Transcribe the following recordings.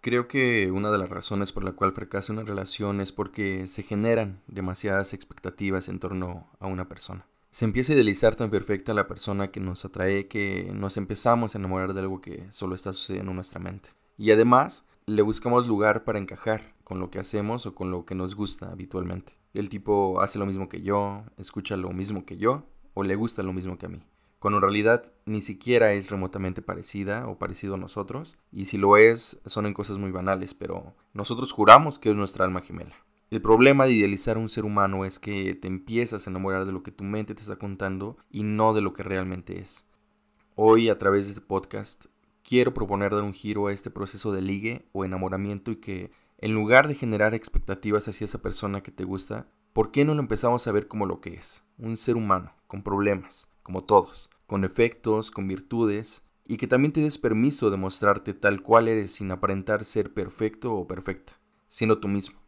Creo que una de las razones por la cual fracasa una relación es porque se generan demasiadas expectativas en torno a una persona. Se empieza a idealizar tan perfecta la persona que nos atrae que nos empezamos a enamorar de algo que solo está sucediendo en nuestra mente. Y además, le buscamos lugar para encajar con lo que hacemos o con lo que nos gusta habitualmente. El tipo hace lo mismo que yo, escucha lo mismo que yo o le gusta lo mismo que a mí cuando en realidad ni siquiera es remotamente parecida o parecido a nosotros, y si lo es, son en cosas muy banales, pero nosotros juramos que es nuestra alma gemela. El problema de idealizar a un ser humano es que te empiezas a enamorar de lo que tu mente te está contando y no de lo que realmente es. Hoy, a través de este podcast, quiero proponer dar un giro a este proceso de ligue o enamoramiento y que, en lugar de generar expectativas hacia esa persona que te gusta, ¿por qué no lo empezamos a ver como lo que es? Un ser humano, con problemas, como todos, con efectos, con virtudes, y que también te des permiso de mostrarte tal cual eres sin aparentar ser perfecto o perfecta, siendo tú mismo.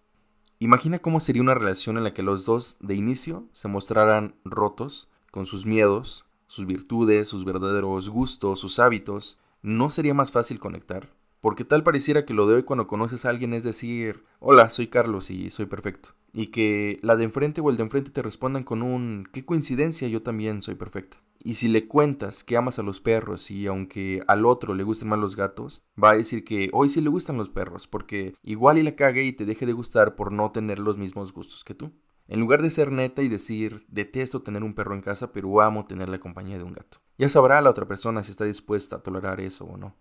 Imagina cómo sería una relación en la que los dos de inicio se mostraran rotos, con sus miedos, sus virtudes, sus verdaderos gustos, sus hábitos. ¿No sería más fácil conectar? Porque tal pareciera que lo de hoy cuando conoces a alguien es decir, hola, soy Carlos y soy perfecto. Y que la de enfrente o el de enfrente te respondan con un, qué coincidencia, yo también soy perfecta. Y si le cuentas que amas a los perros y aunque al otro le gusten más los gatos, va a decir que hoy sí le gustan los perros, porque igual y la cague y te deje de gustar por no tener los mismos gustos que tú. En lugar de ser neta y decir, detesto tener un perro en casa, pero amo tener la compañía de un gato. Ya sabrá la otra persona si está dispuesta a tolerar eso o no.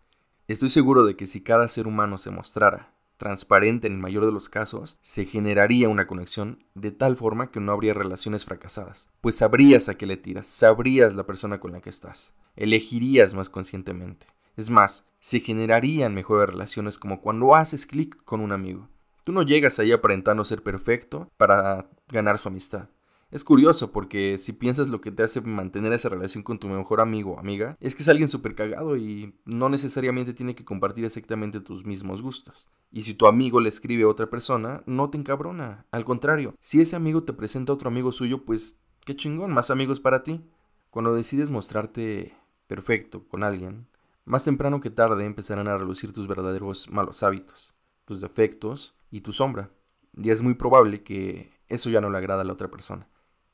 Estoy seguro de que si cada ser humano se mostrara transparente en el mayor de los casos, se generaría una conexión de tal forma que no habría relaciones fracasadas, pues sabrías a qué le tiras, sabrías la persona con la que estás, elegirías más conscientemente. Es más, se generarían mejores relaciones como cuando haces clic con un amigo. Tú no llegas ahí aparentando ser perfecto para ganar su amistad. Es curioso porque si piensas lo que te hace mantener esa relación con tu mejor amigo o amiga, es que es alguien súper cagado y no necesariamente tiene que compartir exactamente tus mismos gustos. Y si tu amigo le escribe a otra persona, no te encabrona. Al contrario, si ese amigo te presenta a otro amigo suyo, pues qué chingón, más amigos para ti. Cuando decides mostrarte perfecto con alguien, más temprano que tarde empezarán a relucir tus verdaderos malos hábitos, tus defectos y tu sombra. Y es muy probable que eso ya no le agrada a la otra persona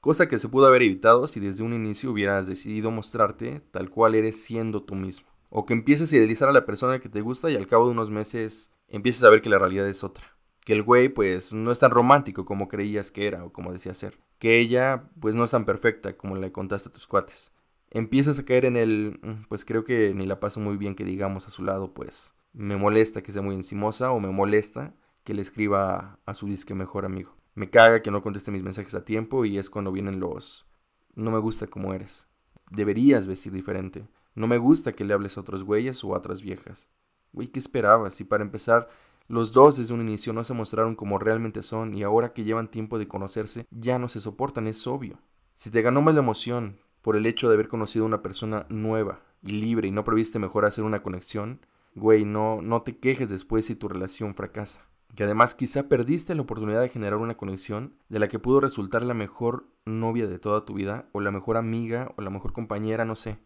cosa que se pudo haber evitado si desde un inicio hubieras decidido mostrarte tal cual eres siendo tú mismo. O que empieces a idealizar a la persona que te gusta y al cabo de unos meses empieces a ver que la realidad es otra. Que el güey pues no es tan romántico como creías que era o como decía ser. Que ella pues no es tan perfecta como le contaste a tus cuates. Empiezas a caer en el mm, pues creo que ni la paso muy bien que digamos a su lado pues me molesta que sea muy encimosa o me molesta que le escriba a su disque mejor amigo. Me caga que no conteste mis mensajes a tiempo y es cuando vienen los... No me gusta como eres. Deberías vestir diferente. No me gusta que le hables a otros güeyes o a otras viejas. Güey, ¿qué esperabas? Y para empezar, los dos desde un inicio no se mostraron como realmente son y ahora que llevan tiempo de conocerse ya no se soportan, es obvio. Si te ganó más la emoción por el hecho de haber conocido a una persona nueva y libre y no previste mejor hacer una conexión, güey, no, no te quejes después si tu relación fracasa que además quizá perdiste la oportunidad de generar una conexión de la que pudo resultar la mejor novia de toda tu vida, o la mejor amiga, o la mejor compañera, no sé.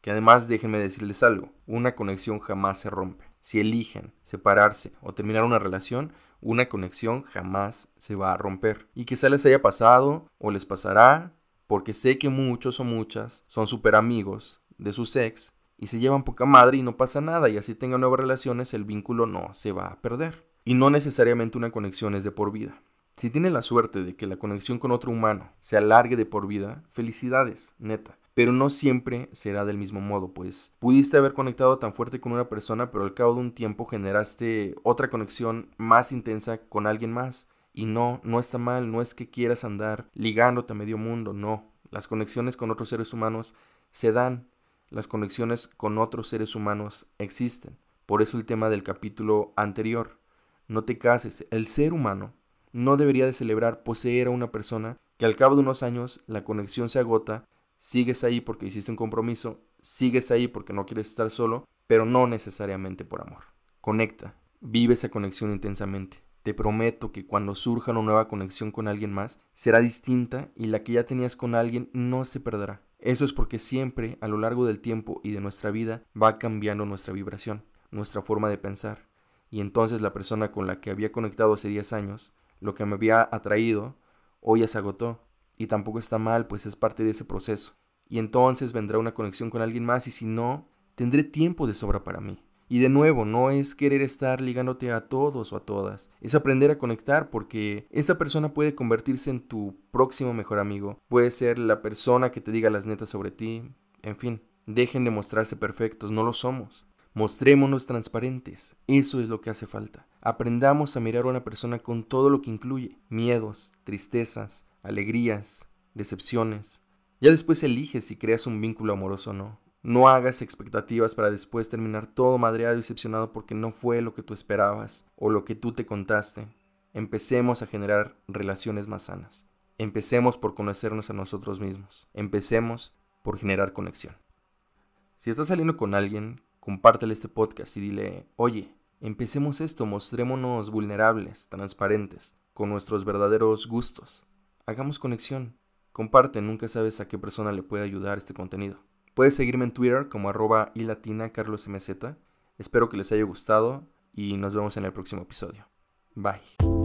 Que además déjenme decirles algo, una conexión jamás se rompe. Si eligen separarse o terminar una relación, una conexión jamás se va a romper. Y quizá les haya pasado o les pasará, porque sé que muchos o muchas son súper amigos de su ex y se llevan poca madre y no pasa nada y así tengan nuevas relaciones, el vínculo no se va a perder. Y no necesariamente una conexión es de por vida. Si tienes la suerte de que la conexión con otro humano se alargue de por vida, felicidades, neta. Pero no siempre será del mismo modo, pues pudiste haber conectado tan fuerte con una persona, pero al cabo de un tiempo generaste otra conexión más intensa con alguien más. Y no, no está mal, no es que quieras andar ligándote a medio mundo, no. Las conexiones con otros seres humanos se dan, las conexiones con otros seres humanos existen. Por eso el tema del capítulo anterior no te cases. El ser humano no debería de celebrar poseer a una persona que al cabo de unos años la conexión se agota, sigues ahí porque hiciste un compromiso, sigues ahí porque no quieres estar solo, pero no necesariamente por amor. Conecta, vive esa conexión intensamente. Te prometo que cuando surja una nueva conexión con alguien más, será distinta y la que ya tenías con alguien no se perderá. Eso es porque siempre, a lo largo del tiempo y de nuestra vida, va cambiando nuestra vibración, nuestra forma de pensar y entonces la persona con la que había conectado hace 10 años, lo que me había atraído, hoy ya se agotó. Y tampoco está mal, pues es parte de ese proceso. Y entonces vendrá una conexión con alguien más y si no, tendré tiempo de sobra para mí. Y de nuevo, no es querer estar ligándote a todos o a todas, es aprender a conectar porque esa persona puede convertirse en tu próximo mejor amigo, puede ser la persona que te diga las netas sobre ti, en fin, dejen de mostrarse perfectos, no lo somos. Mostrémonos transparentes, eso es lo que hace falta. Aprendamos a mirar a una persona con todo lo que incluye, miedos, tristezas, alegrías, decepciones. Ya después eliges si creas un vínculo amoroso o no. No hagas expectativas para después terminar todo madreado y decepcionado porque no fue lo que tú esperabas o lo que tú te contaste. Empecemos a generar relaciones más sanas. Empecemos por conocernos a nosotros mismos. Empecemos por generar conexión. Si estás saliendo con alguien compártele este podcast y dile, oye, empecemos esto, mostrémonos vulnerables, transparentes, con nuestros verdaderos gustos. Hagamos conexión. Comparte, nunca sabes a qué persona le puede ayudar este contenido. Puedes seguirme en Twitter como arroba y latina. Espero que les haya gustado y nos vemos en el próximo episodio. Bye.